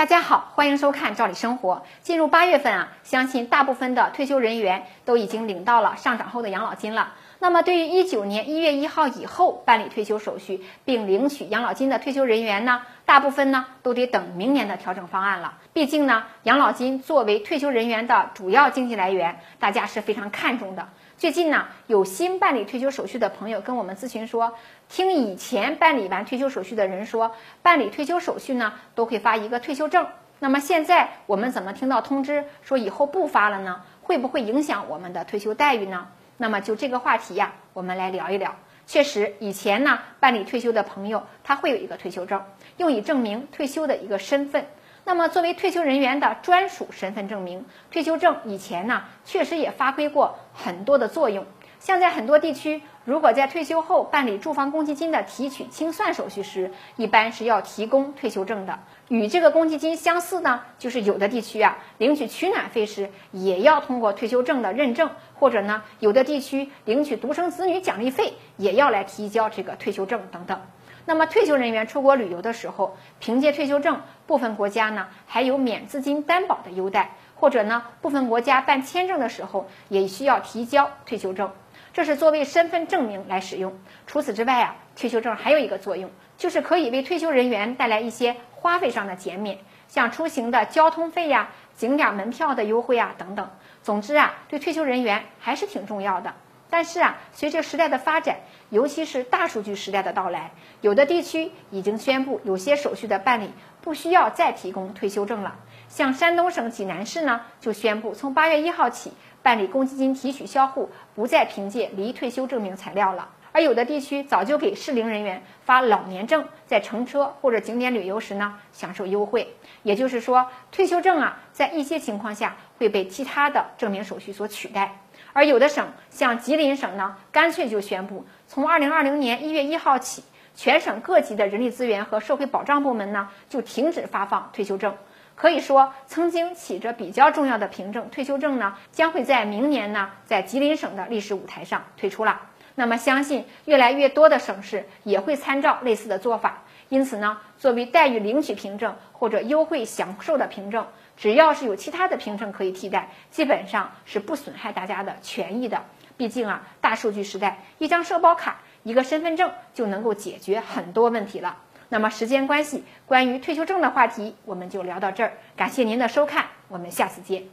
大家好，欢迎收看《赵理生活》。进入八月份啊，相信大部分的退休人员都已经领到了上涨后的养老金了。那么，对于一九年一月一号以后办理退休手续并领取养老金的退休人员呢，大部分呢都得等明年的调整方案了。毕竟呢，养老金作为退休人员的主要经济来源，大家是非常看重的。最近呢，有新办理退休手续的朋友跟我们咨询说，听以前办理完退休手续的人说，办理退休手续呢都会发一个退休证。那么现在我们怎么听到通知说以后不发了呢？会不会影响我们的退休待遇呢？那么就这个话题呀，我们来聊一聊。确实，以前呢办理退休的朋友他会有一个退休证，用以证明退休的一个身份。那么，作为退休人员的专属身份证明，退休证以前呢，确实也发挥过很多的作用。像在很多地区，如果在退休后办理住房公积金的提取清算手续时，一般是要提供退休证的。与这个公积金相似呢，就是有的地区啊，领取取暖费时也要通过退休证的认证，或者呢，有的地区领取独生子女奖励费也要来提交这个退休证等等。那么，退休人员出国旅游的时候，凭借退休证，部分国家呢还有免资金担保的优待，或者呢，部分国家办签证的时候也需要提交退休证，这是作为身份证明来使用。除此之外啊，退休证还有一个作用，就是可以为退休人员带来一些花费上的减免，像出行的交通费呀、景点门票的优惠啊等等。总之啊，对退休人员还是挺重要的。但是啊，随着时代的发展，尤其是大数据时代的到来，有的地区已经宣布有些手续的办理不需要再提供退休证了。像山东省济南市呢，就宣布从八月一号起，办理公积金提取销户不再凭借离退休证明材料了。而有的地区早就给适龄人员发老年证，在乘车或者景点旅游时呢，享受优惠。也就是说，退休证啊，在一些情况下会被其他的证明手续所取代。而有的省，像吉林省呢，干脆就宣布，从二零二零年一月一号起，全省各级的人力资源和社会保障部门呢，就停止发放退休证。可以说，曾经起着比较重要的凭证退休证呢，将会在明年呢，在吉林省的历史舞台上退出了。那么，相信越来越多的省市也会参照类似的做法。因此呢，作为待遇领取凭证或者优惠享受的凭证。只要是有其他的凭证可以替代，基本上是不损害大家的权益的。毕竟啊，大数据时代，一张社保卡、一个身份证就能够解决很多问题了。那么时间关系，关于退休证的话题我们就聊到这儿。感谢您的收看，我们下次见。